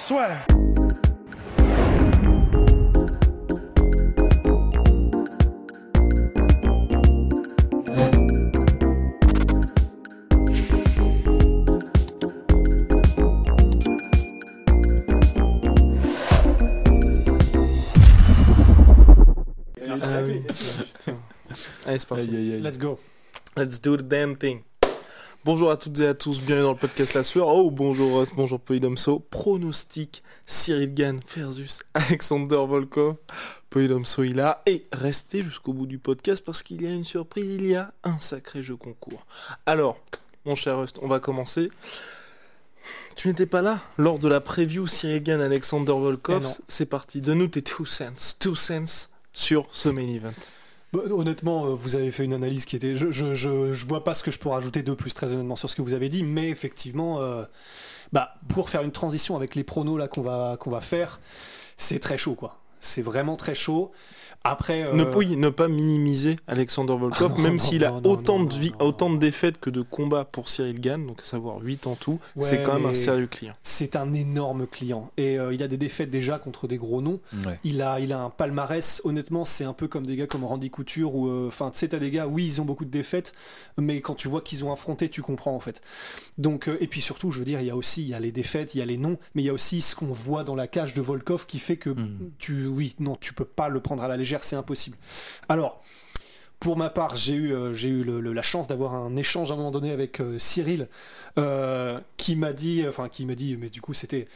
Soit. Ah oui. Allez, c'est parti. Aïe, aïe, aïe. Let's go. Let's do the damn thing. Bonjour à toutes et à tous, bienvenue dans le podcast La Sueur. Oh, bonjour Ross, bonjour Polydomso. Pronostic Cyril Gann versus Alexander Volkov. Polydomso, il a. Et restez jusqu'au bout du podcast parce qu'il y a une surprise, il y a un sacré jeu concours. Alors, mon cher Rust, on va commencer. Tu n'étais pas là lors de la preview Cyril Gann Alexander Volkov. Eh. C'est parti, donne-nous tes two cents, two cents sur ce main event. Bah, honnêtement, euh, vous avez fait une analyse qui était. Je, je, vois pas ce que je pourrais rajouter de plus, très honnêtement, sur ce que vous avez dit, mais effectivement, euh, bah, pour faire une transition avec les pronos là qu'on va, qu'on va faire, c'est très chaud, quoi. C'est vraiment très chaud. Après. euh, Ne, oui, ne pas minimiser Alexander Volkov, Ah non, même s'il a non, autant, non, de, vi- non, autant de défaites que de combats pour Cyril Gann, donc à savoir 8 en tout, Ouais, c'est quand même un sérieux client. C'est un énorme client. Et euh, il a des défaites déjà contre des gros noms. Il a, il a un palmarès, honnêtement, c'est un peu comme des gars comme Randy Couture ou euh, enfin, tu sais, t'as des gars, oui, ils ont beaucoup de défaites, mais quand tu vois qu'ils ont affronté, tu comprends en fait. Donc, euh, et puis surtout, je veux dire, il y a aussi, il y a les défaites, il y a les noms, mais il y a aussi ce qu'on voit dans la cage de Volkov qui fait que tu, oui, non, tu peux pas le prendre à la légère, c'est impossible. Alors. Pour ma part, j'ai eu, euh, j'ai eu le- le- la chance d'avoir un échange à un moment donné avec euh, Cyril, euh, qui m'a dit, enfin qui m'a dit, mais du coup c'était,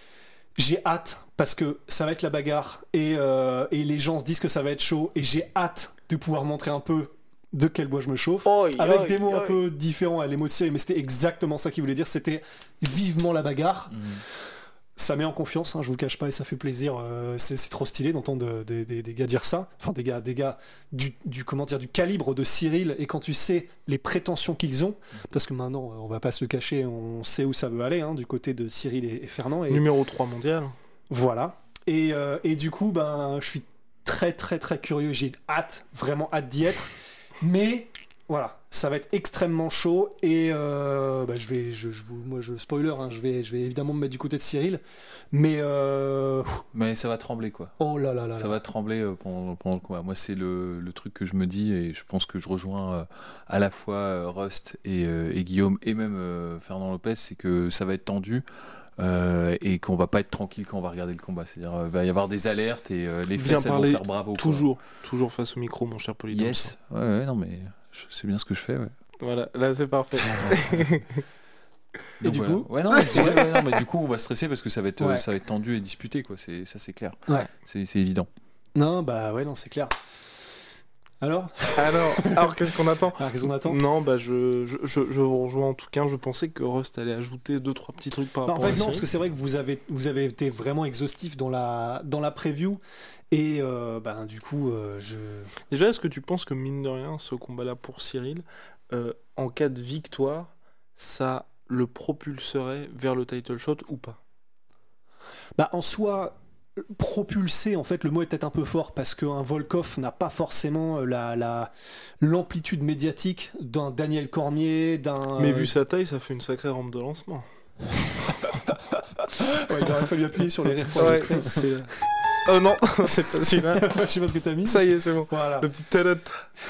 j'ai hâte parce que ça va être la bagarre et, euh, et les gens se disent que ça va être chaud et j'ai hâte de pouvoir montrer un peu de quel bois je me chauffe. avec des mots un peu différents à l'émotion, mais c'était exactement ça qu'il voulait dire. C'était vivement la bagarre. Ça met en confiance, hein, je vous cache pas, et ça fait plaisir. euh, c'est trop stylé d'entendre de- de- des- des gars dire ça. Enfin, des gars, des gars du, du comment dire, du calibre de Cyril. Et quand tu sais les prétentions qu'ils ont, parce que maintenant, on va pas se le cacher, on sait où ça veut aller, hein, du côté de Cyril et, et Fernand. Et, Numéro 3 mondial. voilà. Et, euh, et du coup, ben, je suis très très très curieux. J'ai hâte, vraiment hâte d'y être. Mais voilà, ça va être extrêmement chaud. Et euh, bah, je vais, je, je vous- moi, je spoiler, hein, je vais, je vais évidemment me mettre du côté de Cyril. Mais euh, Mais ça va trembler quoi. oh là là là Ça là. va trembler euh, pendant, pendant le combat. Moi, c'est le, le truc que je me dis et je pense que je rejoins à la fois Rust et, et Guillaume et même Fernand Lopez, c'est que ça va être tendu. euh, et qu'on va pas être tranquille quand on va regarder le combat. C'est-à-dire, euh, il va y avoir des alertes et euh, les elles vont faire bravo. quoi. Toujours, toujours face au micro, mon cher Polydomso. Yes. Ouais, ouais, non, mais je- c'est bien ce que je fais. Ouais. Voilà, là c'est parfait. Et Donc, du voilà. coup ouais, non, mais je disais, ouais, non, mais du coup, on va stresser parce que ça va être, euh, Ouais. ça va être tendu et disputé, quoi. C'est, ça, c'est clair. Ouais. C'est, c'est évident. Non, bah ouais, non, c'est clair. Alors, alors, alors qu'est-ce qu'on attend? Alors, qu'est-ce qu'on attend? Non, bah je, je, je, je vous rejoins en tout cas. Je pensais que Rust allait ajouter deux trois petits trucs par Bah, en rapport fait, à non, parce que c'est vrai que vous avez, vous avez été vraiment exhaustif dans la, dans la preview. Et euh, ben, du coup, euh, je. Déjà, est-ce que tu penses que mine de rien, ce combat-là pour Cyril, euh, en cas de victoire, ça le propulserait vers le title shot ou pas? Bah, en soi, propulser, en fait, le mot est peut-être un peu fort parce qu'un Volkov n'a pas forcément la, la, l'amplitude médiatique d'un Daniel Cormier, d'un. Mais vu sa taille, ça fait une sacrée rampe de lancement. ouais, il aurait fallu appuyer sur les rires pour Ouais. Oh non, c'est pas celui-là. Je sais pas ce que t'as mis. Ça y est, c'est bon. Voilà. Le petit talet.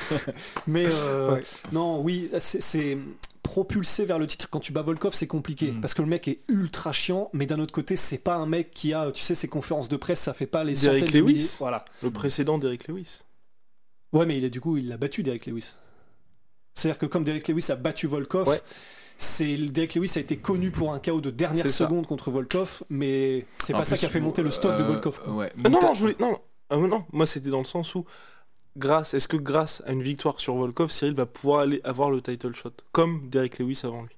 Mais euh, Ouais. non, oui, c'est- propulsé vers le titre quand tu bats Volkov, c'est compliqué Mm. parce que le mec est ultra chiant, mais d'un autre côté, c'est pas un mec qui a, tu sais, ses conférences de presse, ça fait pas les Derrick centaines de Lewis. Voilà. Le précédent d'Eric Lewis. Ouais, mais il a du coup, il l'a battu Derek Lewis. C'est-à-dire que comme Derek Lewis a battu Volkov, Ouais. C'est Derek Lewis a été connu pour un chaos de dernière ça. seconde contre Volkov, mais c'est pas ça qui a fait monter le stock de euh, Volkov. Ouais. Ah non, non, je voulais. Non, ah, non, moi c'était dans le sens où, grâce, est-ce que grâce à une victoire sur Volkov, Cyril va pouvoir aller avoir le title shot Comme Derek Lewis avant lui?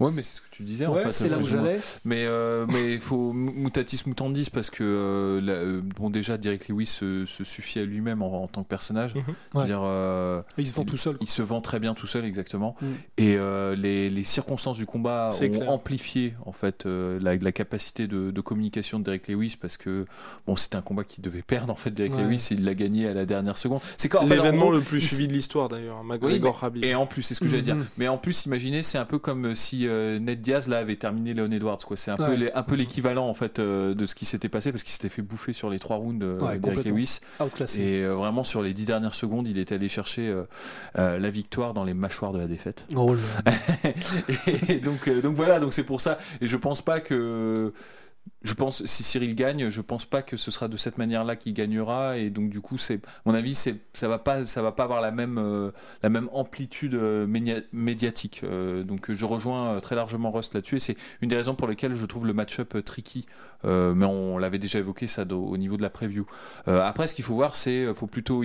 Ouais, mais c'est ce que tu disais. Ouais, en fait, c'est là où j'allais. Mais euh, mais il faut mutatis mutandis parce que euh, euh, bon déjà Derek Lewis se, se suffit à lui-même en, en tant que personnage. Mhm. Ouais. Dire, euh, Il se vend tout seul. il se vend très bien tout seul exactement. Mm. Et euh, les, les circonstances du combat ont clair. amplifié en fait euh, la, la capacité de, de communication de Derek Lewis parce que bon c'était un combat qu'il devait perdre en fait Derek Ouais. Lewis et il l'a gagné à la dernière seconde. C'est quand L'événement le plus il- suivi de l'histoire d'ailleurs, oui, McGregor mais- Khabib. et en plus, c'est ce que j'allais dire. Mhm. Mais en plus, imaginez, c'est un peu comme si euh, Ned Diaz là avait terminé Leon Edwards, quoi. C'est un peu les- un peu l'équivalent en fait euh, de ce qui s'était passé parce qu'il s'était fait bouffer sur les trois rounds euh, Ouais, Derek. Lewis. Outclassé. Et vraiment sur les dix dernières secondes, il était allé chercher la victoire dans les mâchoires de la défaite. Oh et donc, donc voilà, donc c'est pour ça. Et je pense pas que. Je pense, si Cyril gagne, je pense pas que ce sera de cette manière-là qu'il gagnera. Et donc, du coup, c'est, mon avis, c'est, ça va pas, ça va pas avoir la même, euh, amplitude euh, médiatique. Euh, donc, je rejoins très largement Rust là-dessus. Et c'est une des raisons pour lesquelles je trouve le match-up tricky. Mais on l'avait déjà évoqué ça au niveau de la preview. Après, ce qu'il faut voir, c'est, faut plutôt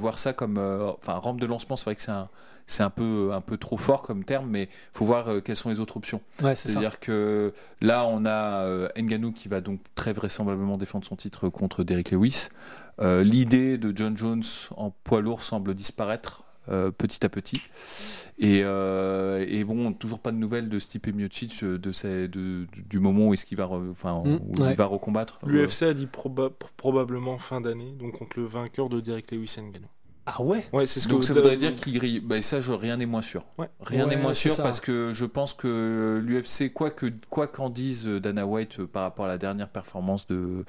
voir ça comme, enfin, rampe de lancement. C'est vrai que c'est un, c'est un peu, un peu trop fort comme terme, mais faut voir euh, quelles sont les autres options. Ouais. C'est-à-dire que là, on a euh, Ngannou qui va donc très vraisemblablement défendre son titre contre Derrick Lewis. Euh, L'idée de John Jones en poids lourd semble disparaître. euh, petit à petit et, euh, et bon toujours pas de nouvelles de Stipe Miocic de, de- du moment où est-ce qu'il va re- enfin Mm, où ouais. il va recombattre L'UFC a dit proba- probablement fin d'année, donc contre le vainqueur de Derek Lewis Ngannou. Ah ouais Ouais, c'est ce donc que ça voudrait dire qu'il grille bah, ça je, rien n'est moins sûr Ouais. Rien n'est Ouais, moins sûr ça. parce que je pense que l'UFC, quoi que quoi qu'en dise Dana White euh, par rapport à la dernière performance de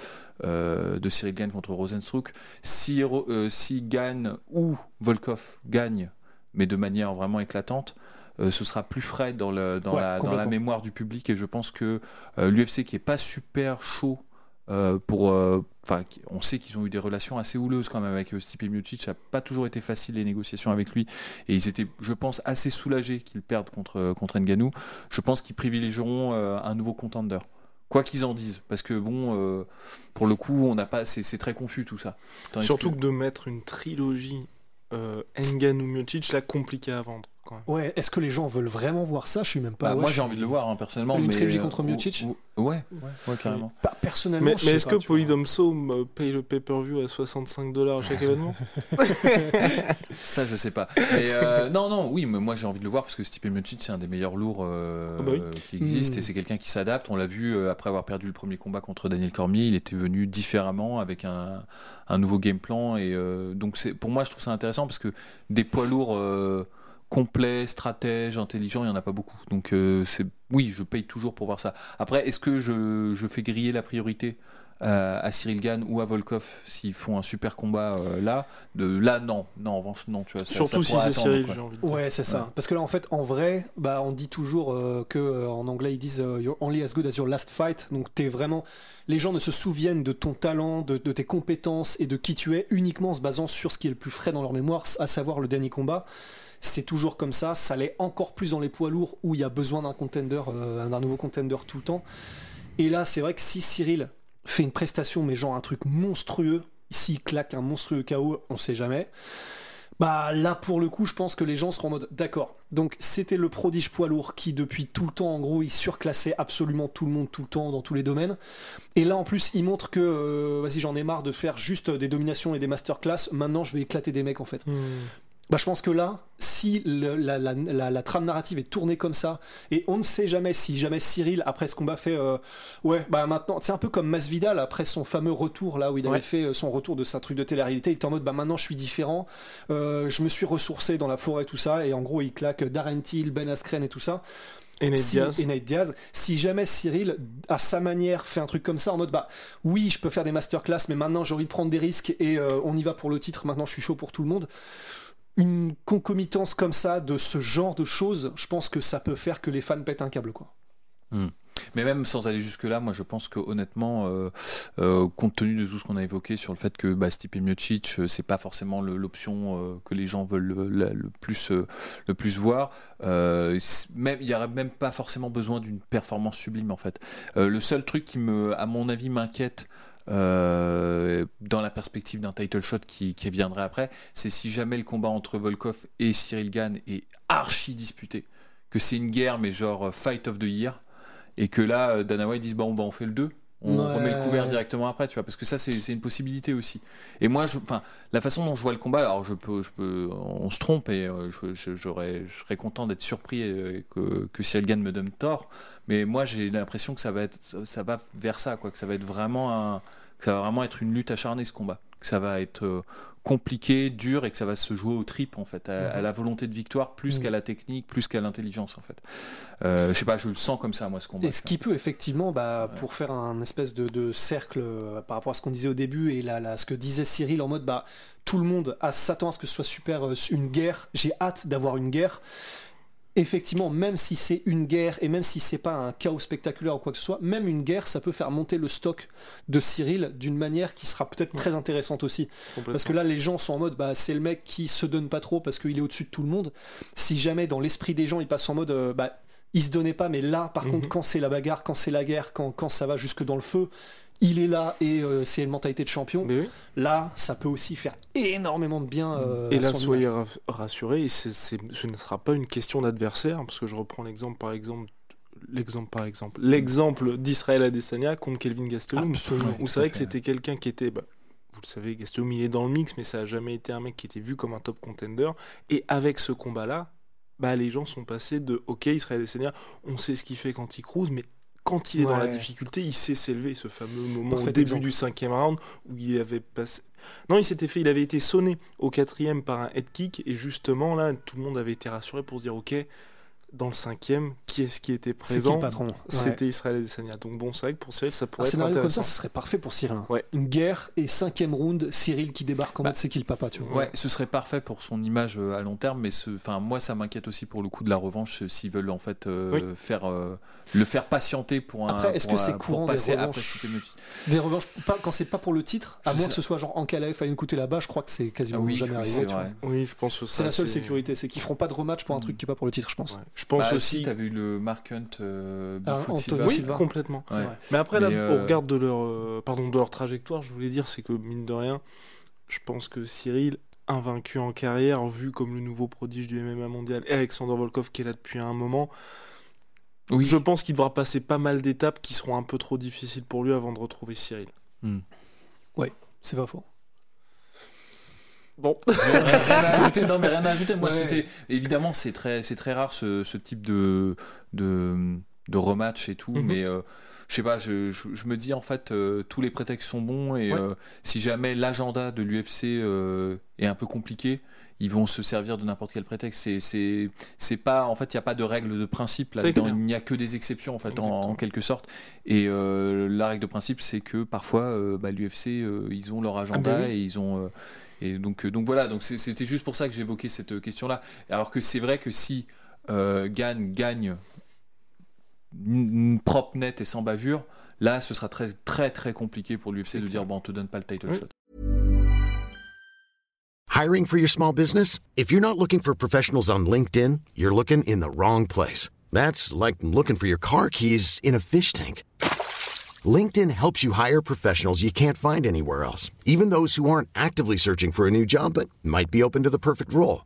euh, de Cyril Gann contre Rosenstruck, si euh, si Gann ou Volkov gagne, mais de manière vraiment éclatante. euh, ce sera plus frais dans, le, dans, Ouais, la, dans la mémoire du public et je pense que euh, l'UFC qui est pas super chaud euh, pour euh, enfin on sait qu'ils ont eu des relations assez houleuses quand même avec euh, Stipe Miocic. Ça n'a pas toujours été facile les négociations avec lui. Et ils étaient je pense assez soulagés qu'ils perdent contre contre Ngannou je pense qu'ils privilégieront euh, un nouveau contender. Quoi qu'ils en disent. Parce que bon euh, pour le coup on n'a pas c'est très confus tout ça. Surtout que- que de mettre une trilogie euh, Ngannou Miocic, là, compliqué à vendre. Ouais, est-ce que les gens veulent vraiment voir ça? Je suis même pas. Bah, ouais, moi j'ai envie de le voir hein, personnellement Une mais trilogie euh, contre Miocic? ou- ou- ouais ouais, ouais carrément Pas personnellement. Mais, je mais sais est-ce pas, que tu vois. Polydomso me paye le pay-per-view à 65 dollars à chaque événement? Ça, je sais pas. Mais euh, non, non, oui, mais moi j'ai envie de le voir parce que Stipe Miocic c'est un des meilleurs lourds euh, Ah bah oui. euh, qui existent Mm. et c'est quelqu'un qui s'adapte. On l'a vu euh, après avoir perdu le premier combat contre Daniel Cormier, il était venu différemment avec un, un nouveau game plan et euh, donc c'est pour moi je trouve ça intéressant parce que des poids lourds complets, stratèges, intelligents, il y en a pas beaucoup. Donc euh, c'est oui, je paye toujours pour voir ça. Après, est-ce que je, je fais griller la priorité euh, à Cyril Gann ou à Volkov s'ils font un super combat euh, là? De là non non en revanche non tu vois ça- Surtout ça si c'est Cyril, quoi. j'ai envie de dire. Ouais, c'est ça. Parce que là, en fait, en vrai, bah, on dit toujours euh, que euh, en anglais ils disent euh, you're only as good as your last fight. Donc t'es vraiment, les gens ne se souviennent de ton talent, de, de tes compétences et de qui tu es uniquement en se basant sur ce qui est le plus frais dans leur mémoire, à savoir le dernier combat. C'est toujours comme ça. Ça l'est encore plus dans les poids lourds où il y a besoin d'un contender, euh, d'un nouveau contender tout le temps. Et là, c'est vrai que si Cyril fait une prestation, mais genre un truc monstrueux, s'il claque un monstrueux KO, on sait jamais. Bah là pour le coup je pense que les gens seront en mode d'accord. Donc c'était le prodige poids lourd qui depuis tout le temps en gros il surclassait absolument tout le monde tout le temps dans tous les domaines. Et là en plus il montre que euh, vas-y j'en ai marre de faire juste des dominations et des masterclass, maintenant je vais éclater des mecs en fait. Hmm. Bah, je pense que là, si le- la, la- la- la trame narrative est tournée comme ça, et on ne sait jamais si jamais Cyril, après ce combat, fait euh, Ouais, bah maintenant, c'est un peu comme Masvidal après son fameux retour, là où il avait Ouais. fait euh, son retour de sa truc de télé-réalité. Il était en mode Bah maintenant je suis différent, euh, je me suis ressourcé dans la forêt, tout ça, et en gros il claque Darren Till, Ben Askren et tout ça. Et Nate Si- Diaz. et Nate Diaz. Si jamais Cyril, à sa manière, fait un truc comme ça, en mode bah oui, je peux faire des masterclass, mais maintenant j'ai envie de prendre des risques et euh, on y va pour le titre. Maintenant, je suis chaud pour tout le monde. Une concomitance comme ça de ce genre de choses, je pense que ça peut faire que les fans pètent un câble, quoi. mais même sans aller jusque là moi je pense que honnêtement euh, euh, compte tenu de tout ce qu'on a évoqué sur le fait que bah, Stipe Miocic euh, c'est pas forcément l'option euh, que les gens veulent le, plus voir il y aurait même pas forcément besoin d'une performance sublime en fait le seul truc qui me à mon avis m'inquiète euh, dans la perspective d'un title shot qui, qui viendrait après, c'est si jamais le combat entre Volkov et Cyril Gann est archi disputé, que c'est une guerre, mais genre Fight of the Year, et que là, Dana White bon, bah, on fait le 2 on remet le couvert directement après, tu vois, parce que ça c'est une possibilité aussi. Et moi, enfin, la façon dont je vois le combat, alors je peux, je peux, on se trompe et euh, je, serais content d'être surpris et que, que Cyril Gann me donne tort, mais moi j'ai l'impression que ça va être, ça va vers ça, quoi, que ça va être vraiment un, que ça va vraiment être une lutte acharnée ce combat, que ça va être euh, compliqué, dur et que ça va se jouer au trip en fait, à, mhm. la volonté de victoire plus mhm. qu'à la technique, plus qu'à l'intelligence en fait. Euh, je sais pas, je le sens comme ça moi ce combat. Et ce qui peut effectivement, bah, pour faire un espèce de, cercle euh, par rapport à ce qu'on disait au début et là, là, ce que disait Cyril en mode bah tout le monde s'attend à ce que ce soit super euh, une guerre. J'ai hâte d'avoir une guerre effectivement, même si c'est une guerre et même si c'est pas un chaos spectaculaire ou quoi que ce soit, même une guerre, ça peut faire monter le stock de Cyril d'une manière qui sera peut-être très intéressante aussi. Parce que là, les gens sont en mode, bah, c'est le mec qui se donne pas trop parce qu'il est au-dessus de tout le monde. Si jamais dans l'esprit des gens, il passe en mode, euh, bah, il se donnait pas, mais là, par mhm. contre, quand c'est la bagarre, quand c'est la guerre, quand, quand ça va jusque dans le feu, il est là et euh, c'est une mentalité de champion. Là, ça peut aussi faire énormément de bien. Euh, et là, soyez rassurés, ce ne sera pas une question d'adversaire, parce que je reprends l'exemple par exemple. L'exemple par exemple, l'exemple d'Israël Adesanya contre Kelvin Gastelum, où c'est vrai que c'était quelqu'un qui était, bah, vous le savez, Gastelum il est dans le mix, mais ça a jamais été un mec qui était vu comme un top contender. Et avec ce combat-là, bah, les gens sont passés de OK, Israël Adesanya, on sait ce qu'il fait quand il cruise, mais quand il est dans la difficulté, il sait s'élever. Ce fameux moment au début du cinquième round où il avait passé. Non, il s'était fait, il avait été sonné au quatrième par un head kick et justement là, tout le monde avait été rassuré pour se dire ok, dans le cinquième, qui est-ce qui était présent le patron C'était Israël Adesanya. Donc bon, c'est vrai que pour Cyril, ça pourrait un être scénario comme ça, ce serait parfait pour Cyril. Une guerre et cinquième round, Cyril qui débarque en bah, mode c'est qui le papa, tu vois. Ouais, ce serait parfait pour son image euh, à long terme, mais enfin moi ça m'inquiète aussi pour le coup de la revanche euh, s'ils veulent en fait euh, faire le faire patienter pour un. Après, est-ce que c'est courant passer des revanches Des revanches, pas, quand c'est pas pour le titre, à moins que ce soit genre en Calais, à une coûter là-bas, je crois que c'est quasiment ah jamais arrivé. Oui, je pense C'est la seule sécurité, c'est qu'ils feront pas de rematch pour un truc qui est pas pour le titre, je pense. Je pense bah, aussi. T'avais eu le Mark Hunt, euh, ah, Oui, complètement. Mais après, là, au regard de leur, euh, pardon, de leur trajectoire, je voulais dire, c'est que mine de rien, je pense que Cyril invaincu en carrière, vu comme le nouveau prodige du MMA mondial, et Alexander Volkov qui est là depuis un moment, oui. Je pense qu'il devra passer pas mal d'étapes qui seront un peu trop difficiles pour lui avant de retrouver Cyril. Hmm. Ouais, c'est pas faux. Bon. rien ajouter, non, mais rien à ajouter. Moi, évidemment, c'est très, c'est très rare ce, ce type de, de, de, rematch et tout, mhm. mais euh, je sais pas, je, je, me dis en fait, euh, tous les prétextes sont bons et euh, si jamais l'agenda de l'UFC est un peu compliqué, ils vont se servir de n'importe quel prétexte. C'est, c'est, pas, en fait, il n'y a pas de règle de principe là-dedans. Il n'y a que des exceptions en fait, en, quelque sorte. Et euh, la règle de principe, c'est que parfois, euh, bah, l'UFC, euh, ils ont leur ah, agenda bah et ils ont. et donc, donc voilà. Donc c'était juste pour ça que j'évoquais cette question-là. Alors que c'est vrai que si Gann gagne propre, net et sans bavure, là, ce sera très très très compliqué pour l'UFC de dire bon, on te donne pas le title shot. Hiring for your small business? If you're not looking for professionals on LinkedIn, you're looking in the wrong place. That's like looking for your car keys in a fish tank. LinkedIn helps you hire professionals you can't find anywhere else, even those who aren't actively searching for a new job but might be open to the perfect role.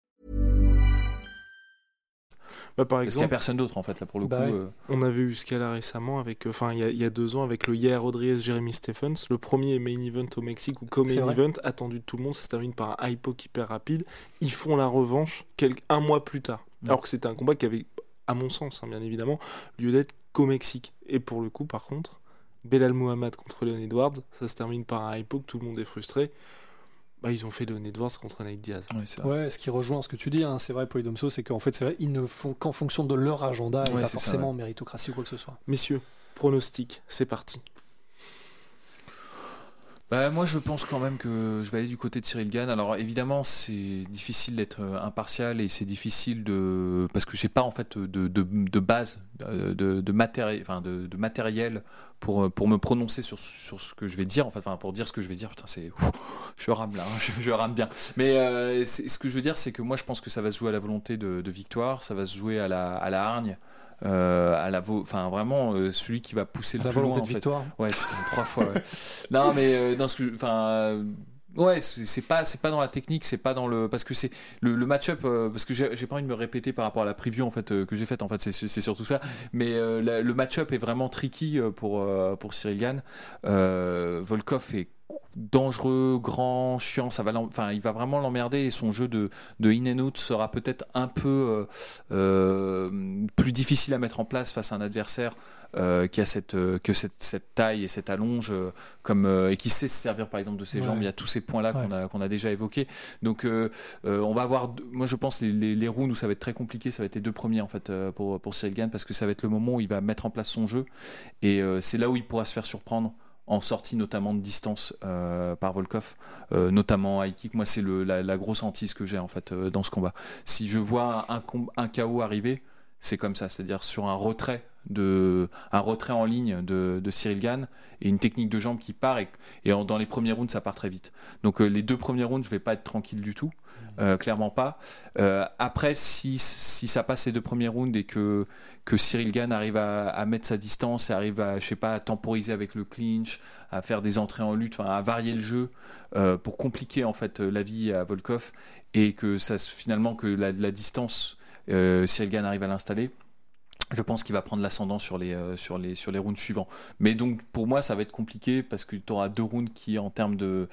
Bah, par exemple, qu'il n'y a personne d'autre en fait là pour le bah coup. Euh. On avait eu ce cas-là récemment avec, euh, enfin il y, y, a deux ans avec le Yair Rodriguez, Jeremy Stephens, le premier main event au Mexique ou co-main event attendu de tout le monde, ça se termine par un hypo hyper rapide. Ils font la revanche quelques, un mois plus tard, mm. alors que c'était un combat qui avait, à mon sens, hein, bien évidemment, lieu d'être qu'au Mexique. Et pour le coup, par contre, Belal Muhammad contre Leon Edwards, ça se termine par un hypo que tout le monde est frustré. Bah, ils ont fait Leon Edwards contre Nate Diaz. Ouais, ce qui rejoint ce que tu dis, hein, c'est vrai, Polydomso, c'est qu'en fait, c'est vrai, ils ne font qu'en fonction de leur agenda et pas forcément en méritocratie ou quoi que ce soit. Messieurs, pronostic, c'est parti. Bah, moi, je pense quand même que je vais aller du côté de Cyril Gann. Alors, évidemment, c'est difficile d'être euh, impartial et c'est difficile de. Parce que j'ai pas, en fait, de, de, de base, de, de, matériel, enfin, de, de, matériel pour, pour me prononcer sur, sur ce que je vais dire. Enfin, pour dire ce que je vais dire. Putain, c'est. Je rame là, hein, je, rame bien. Mais euh, ce que je veux dire, c'est que moi, je pense que ça va se jouer à la volonté de, victoire, ça va se jouer à la, à la hargne. À la enfin vraiment celui qui va pousser le la plus volonté loin, de victoire. Ouais, trois fois. non, mais dans ce que, enfin. Ouais, c'est pas c'est pas dans la technique, c'est pas dans le parce que c'est le, le match-up parce que j'ai pas envie de me répéter par rapport à la preview en fait que j'ai faite en fait c'est surtout ça mais le match-up est vraiment tricky pour pour Cyril Gann. Volkov est dangereux, grand, chiant, ça va enfin, il va vraiment l'emmerder et son jeu de, de in and out sera peut-être un peu euh, euh, plus difficile à mettre en place face à un adversaire euh, qui a cette, que cette, cette, taille et cette allonge comme, et qui sait se servir par exemple de ses jambes. Il y a tous ces points-là qu'on a, qu'on a déjà évoqués. Donc on va avoir, moi je pense, les, les, les, rounds où ça va être très compliqué, ça va être les deux premiers en fait pour, pour Cyril Gann parce que ça va être le moment où il va mettre en place son jeu. Et c'est là où il pourra se faire surprendre en sortie notamment de distance euh, par Volkov, euh, notamment high kick. Moi, c'est la, grosse hantise que j'ai en fait euh, dans ce combat. Si je vois un, un KO arriver, c'est comme ça, c'est-à-dire sur un retrait de un retrait en ligne de, Cyril Gann et une technique de jambe qui part et, dans les premiers rounds ça part très vite. Donc les deux premiers rounds je vais pas être tranquille du tout. Euh, clairement pas. Euh, après, si, si ça passe ces deux premiers rounds et que, que Cyril Gann arrive à, mettre sa distance et arrive à, je sais pas, temporiser avec le clinch, à faire des entrées en lutte, à varier le jeu euh, pour compliquer en fait la vie à Volkov et que ça finalement que la distance Cyril Gann arrive à l'installer je pense qu'il va prendre l'ascendant sur les, euh, sur, rounds suivants. Mais donc pour moi ça va être compliqué parce que tu auras deux rounds qui en termes de,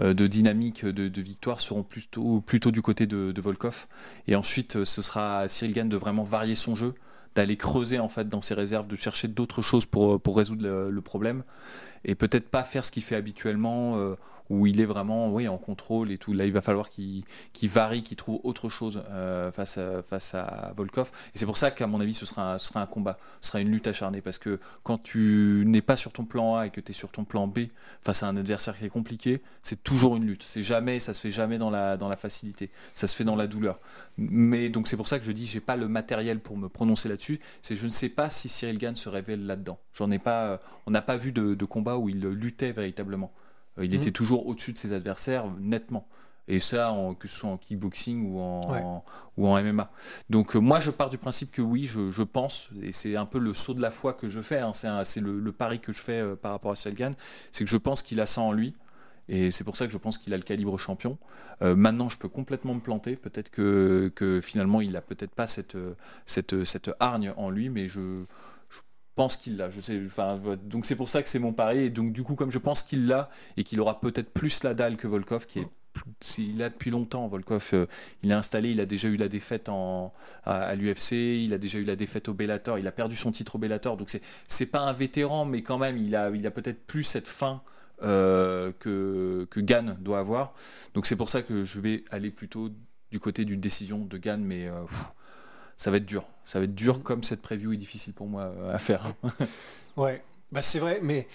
euh, dynamique de, victoire seront plutôt, plutôt du côté de, Volkov. Et ensuite euh, ce sera Cyril Gann de vraiment varier son jeu, d'aller creuser en fait dans ses réserves, de chercher d'autres choses pour résoudre le, problème. Et peut-être pas faire ce qu'il fait habituellement où il est vraiment oui, en contrôle et tout. Là, il va falloir qu'il varie, qu'il trouve autre chose euh, face, à, Volkov. Et c'est pour ça qu'à mon avis, ce sera, un, combat, ce sera une lutte acharnée. Parce que quand tu n'es pas sur ton plan A et que tu es sur ton plan B face à un adversaire qui est compliqué, c'est toujours une lutte. C'est jamais, ça se fait jamais dans la, facilité. Ça se fait dans la douleur. Mais donc c'est pour ça que je dis, j'ai pas le matériel pour me prononcer là-dessus. C'est je ne sais pas si Cyril Gann se révèle là-dedans. J'en ai pas, on n'a pas vu de combat où il luttait véritablement. Euh, il mhm. était toujours au-dessus de ses adversaires, nettement. Et ça, en, que ce soit en kickboxing ou en, ou en MMA. Donc euh, moi, je pars du principe que oui, je, je pense, et c'est un peu le saut de la foi que je fais, hein, c'est le, le, pari que je fais euh, par rapport à Selgan, c'est que je pense qu'il a ça en lui. Et c'est pour ça que je pense qu'il a le calibre champion. maintenant, je peux complètement me planter. Peut-être que, que, finalement, il a peut-être pas cette, cette, cette hargne en lui, mais je, pense qu'il l'a. Je sais, donc c'est pour ça que c'est mon pari. Et donc du coup, comme je pense qu'il l'a et qu'il aura peut-être plus la dalle que Volkov, qui est il a depuis longtemps, Volkov, euh, il est installé, il a déjà eu la défaite à, l'UFC, il a déjà eu la défaite au Bellator, il a perdu son titre au Bellator, donc c'est, c'est pas un vétéran, mais quand même, il a, il a peut-être plus cette fin euh, que, que Gann doit avoir. Donc c'est pour ça que je vais aller plutôt du côté d'une décision de Gann, mais euh, ça va être dur. Ça va être dur comme cette preview est difficile pour moi euh, à faire. ouais, bah c'est vrai, mais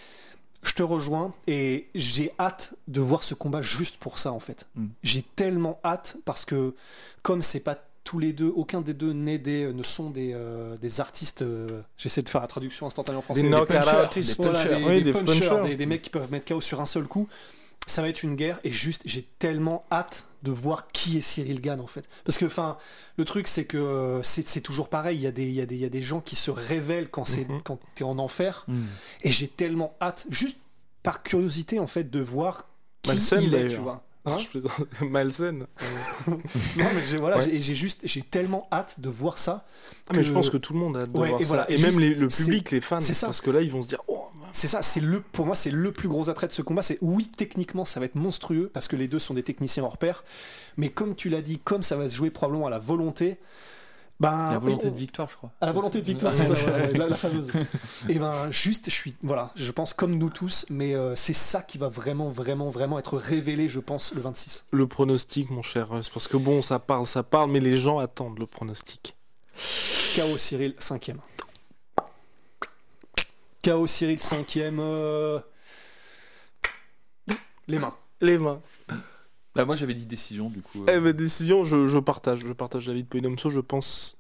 je te rejoins et j'ai hâte de voir ce combat juste pour ça en fait. Mm. J'ai tellement hâte parce que comme c'est pas tous les deux, aucun des deux n'est des, ne sont des, euh, des artistes. Euh, j'essaie de faire la traduction instantanée en français. Des, des punchers, des, mecs qui peuvent mettre KO sur un seul coup ça va être une guerre et juste j'ai tellement hâte de voir qui est Cyril Gann en fait. Parce que enfin le truc c'est que euh, c'est toujours pareil. Il y a des il y a des il y a des gens qui se révèlent quand c'est mhm. quand t'es en enfer. Mhm. et j'ai tellement hâte juste par curiosité en fait de voir qui il est tu vois Hein Malsaine. non, mais j'ai voilà, j'ai juste, j'ai tellement hâte de voir ça. Ah, mais je pense que tout le monde a hâte de voir et ça. et, même le public, les fans, ça. parce que là, ils vont se dire, oh. C'est ça, c'est le, pour moi, c'est le plus gros attrait de ce combat. C'est oui, techniquement, ça va être monstrueux parce que les deux sont des techniciens hors pair. Mais comme tu l'as dit, comme ça va se jouer probablement à la volonté, ben, la volonté de victoire, je crois. À la volonté de victoire, c'est ça, la, fameuse. Et ben, juste, je suis, voilà, je pense comme nous tous, mais euh, c'est ça qui va vraiment, vraiment, vraiment être révélé, je pense, le 26. Le pronostic, mon cher Russ, parce que bon, ça parle, ça parle, mais les gens attendent le pronostic. KO Cyril, 5 KO Cyril, 5 euh... Les mains. Les mains. Bah moi j'avais dit décision du coup. Euh. Eh ben décision, je, je, partage, je partage l'avis de Poinomso, je pense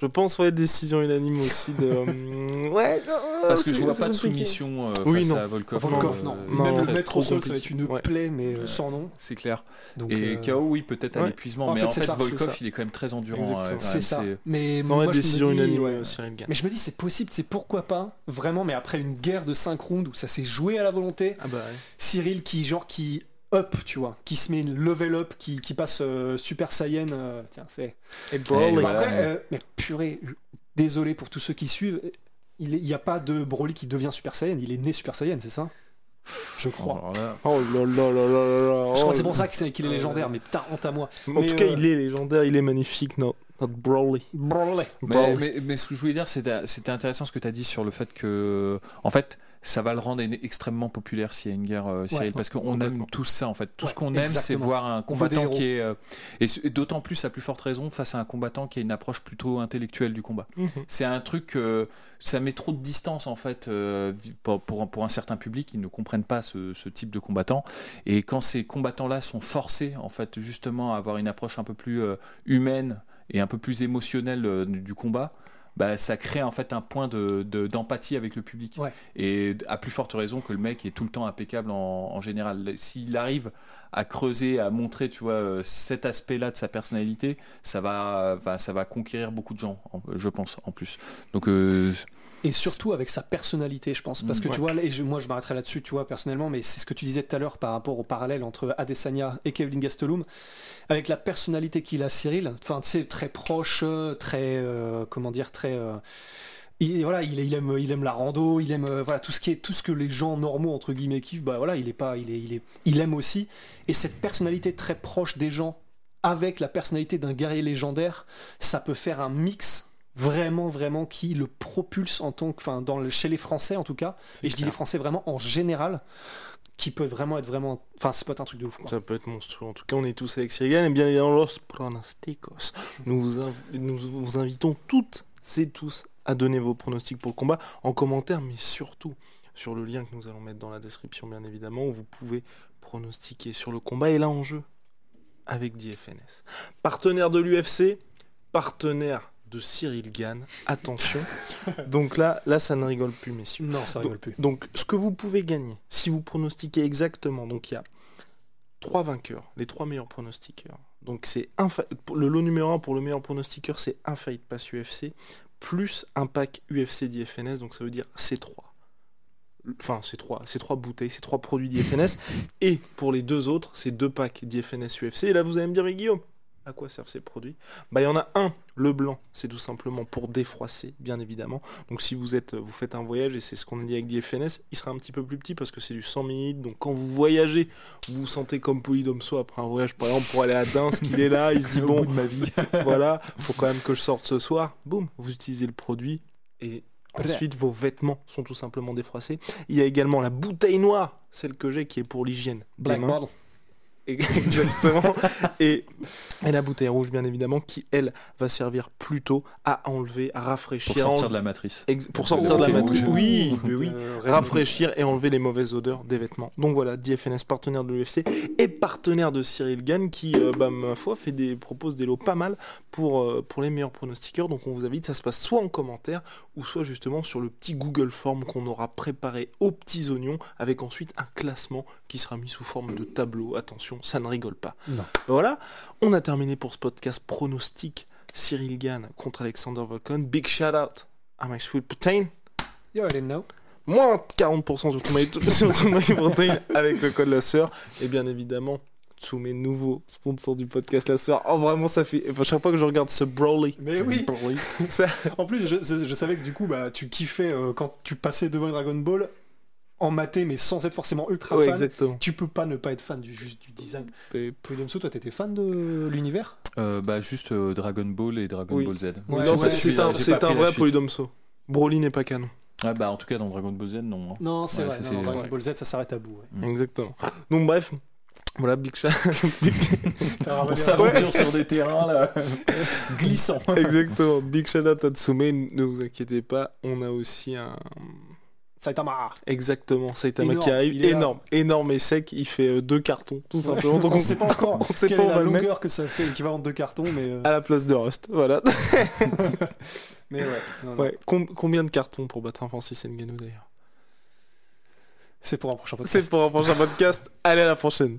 Je pense, ouais, décision unanime aussi de. euh, ouais, non, Parce que je vois pas de soumission euh, Oui, face non. à Volkov. Volkov, euh, non. non, Même le mettre au sol, ça va être une Ouais. plaie, mais euh, sans nom. C'est clair. Donc, Et euh, KO, oui, peut-être à l'épuisement, En mais fait, en fait, ça, Volkov, il est quand même très endurant. C'est ça. c'est- Mais moi, ouais, je me décision dis, unanime, euh. Mais je me dis, c'est possible, c'est pourquoi pas, vraiment, mais après une guerre de 5 rounds où ça s'est joué à la volonté, Ah bah. Cyril qui, genre, qui up, tu vois, qui se met une level up, qui, qui passe euh, Super Saiyan, euh, tiens, c'est. Et Et Broly. voilà. Après, mais- euh, mais purée, je- désolé pour tous ceux qui suivent, il n'y a pas de Broly qui devient Super Saiyan, il est né Super Saiyan, c'est ça? Je crois. Alors là, Oh là là là là là là. Je crois oh que c'est pour là. ça qu'il est Oh légendaire, mais putain, honte à moi. En Mais, tout cas, il est légendaire, il est magnifique, notre, notre Broly. Broly. Mais, Broly. mais, mais ce que je voulais dire, c'était c'était intéressant ce que tu as dit sur le fait que, en fait, ça va le rendre extrêmement populaire s'il y a une guerre, euh, Cyril, Ouais, parce qu'on aime tous ça, en fait. Tout ce qu'on aime, c'est voir un combattant qui est. euh, et d'autant plus, à plus forte raison, face à un combattant qui a une approche plutôt intellectuelle du combat. Mhm. C'est un truc, euh, ça met trop de distance en fait euh, pour, pour, pour un certain public, ils ne comprennent pas ce, ce type de combattant. Et quand ces combattants-là sont forcés en fait justement à avoir une approche un peu plus humaine et un peu plus émotionnelle du combat, bah, ça crée en fait un point de, de- d'empathie avec le public. Ouais. Et à plus forte raison que le mec est tout le temps impeccable en, en général. S'il arrive à creuser, à montrer, tu vois, euh, cet aspect-là de sa personnalité, ça va, va- ça va conquérir beaucoup de gens, en- je pense, en plus. Donc, euh, Et surtout avec sa personnalité, je pense. Parce que tu vois, et je- moi je m'arrêterai là-dessus, tu vois, personnellement, mais c'est ce que tu disais tout à l'heure par rapport au parallèle entre Adesanya et Kevin Gastelum. Avec la personnalité qu'il a, Cyril, enfin, tu sais, très proche, très, euh, comment dire, très. euh, il, voilà, il, il aime, il aime la rando, il aime euh, voilà tout ce qui est tout ce que les gens normaux entre guillemets kiffent. Bah voilà, il est pas, il est, il est, il aime aussi. Et cette personnalité très proche des gens, avec la personnalité d'un guerrier légendaire, ça peut faire un mix vraiment vraiment qui le propulse en tant que enfin dans le, chez les Français en tout cas et je dis les Français vraiment en général qui peut vraiment être vraiment enfin c'est pas un truc de ouf quoi. Ça peut être monstrueux. En tout cas, on est tous avec Cyril. Et bien évidemment, Los Pronosticos. Nous vous, inv- nous vous invitons toutes et tous à donner vos pronostics pour le combat en commentaire, mais surtout sur le lien que nous allons mettre dans la description, bien évidemment, où vous pouvez pronostiquer sur le combat. Et là, en jeu, avec DFNS. Partenaire de l'UFC, partenaire de Cyril Gann. Attention. Donc là, là, ça ne rigole plus, messieurs. non ça rigole plus Donc, ce que vous pouvez gagner, si vous pronostiquez exactement, donc il y a trois vainqueurs, les trois meilleurs pronostiqueurs. Donc, c'est le lot numéro un pour le meilleur pronostiqueur, c'est un Fight Pass UFC plus un pack UFC d'IFNS, donc ça veut dire C3. Enfin, c'est trois, c'est trois bouteilles, c'est trois produits d'IFNS. Et pour les deux autres, c'est deux packs d'IFNS UFC. Et là, vous allez me dire, mais Guillaume, à quoi servent ces produits Bah, il y en a un, le blanc, c'est tout simplement pour défroisser, bien évidemment. Donc si vous êtes, vous faites un voyage, et c'est ce qu'on a dit avec DFNS, il sera un petit peu plus petit parce que c'est du 100 ml. Donc quand vous voyagez, vous vous sentez comme Polydomso après un voyage, par exemple, pour aller à Dins, qu'il est là, il se dit, bon, ma vie. voilà, faut quand même que je sorte ce soir. Boum, vous utilisez le produit et ensuite vos vêtements sont tout simplement défroissés. Il y a également la bouteille noire, celle que j'ai qui est pour l'hygiène Black. Bottle. Exactement. et, et la bouteille rouge, bien évidemment, qui, elle, va servir plutôt à enlever, à rafraîchir. Pour sortir de la matrice. Ex- pour sortir de la matrice. Oui, mais oui. Rafraîchir et enlever les mauvaises odeurs des vêtements. Donc voilà, DFNS partenaire de l'UFC et partenaire de Cyril Gann qui, euh, bah, ma foi, fait des, propose des lots pas mal pour, euh, pour les meilleurs pronostiqueurs. Donc on vous invite, ça se passe soit en commentaire ou soit justement sur le petit Google Form qu'on aura préparé aux petits oignons avec ensuite un classement qui sera mis sous forme de tableau. Attention, ça ne rigole pas. Non. Voilà, on a terminé pour ce podcast pronostic Cyril Gann contre Alexander Volkan. Big shout out à my sweet protein. You already know. Moins 40% sur tout my, protein avec le code la sœur. Et bien évidemment, tous mes nouveaux sponsors du podcast la sœur. Oh vraiment ça fait... Enfin, chaque fois que je regarde ce Broly. Mais oui. ça- En plus, je, je- savais que du coup, bah, tu kiffais euh, quand tu passais devant Dragon Ball maté, mais sans être forcément ultra Ouais, fan. exactement. Tu peux pas ne pas être fan du juste du design. Et- Polydomso, toi, t'étais fan de l'univers? Euh, bah, juste euh, Dragon Ball et Dragon Oui. Ball Z. Ouais, c'est- un, vrai polydomso. Broly n'est pas canon. Ah, bah, en tout cas, dans Dragon Ball Z, non. hein. Non, c'est Ouais, vrai. ça, non, Dragon. Ball Z, ça s'arrête à bout. ouais. Mm. Exactement. Donc bref, voilà, big shout T'as On s'aventure sur des terrains là, glissants. Exactement. Big shout out à Tsume. Ne vous inquiétez pas, on a aussi un. Saitama Exactement, Saitama qui arrive, énorme, énorme et sec, il fait euh, deux cartons, tout simplement. Donc on, ne sait pas encore on sait quelle pas est la longueur que ça fait, équivalent de deux cartons, mais... Euh. À la place de Rust, voilà. mais ouais. ouais. combien de cartons pour battre un Francis Ngannou d'ailleurs? C'est pour un prochain podcast. C'est pour un prochain podcast, allez à la prochaine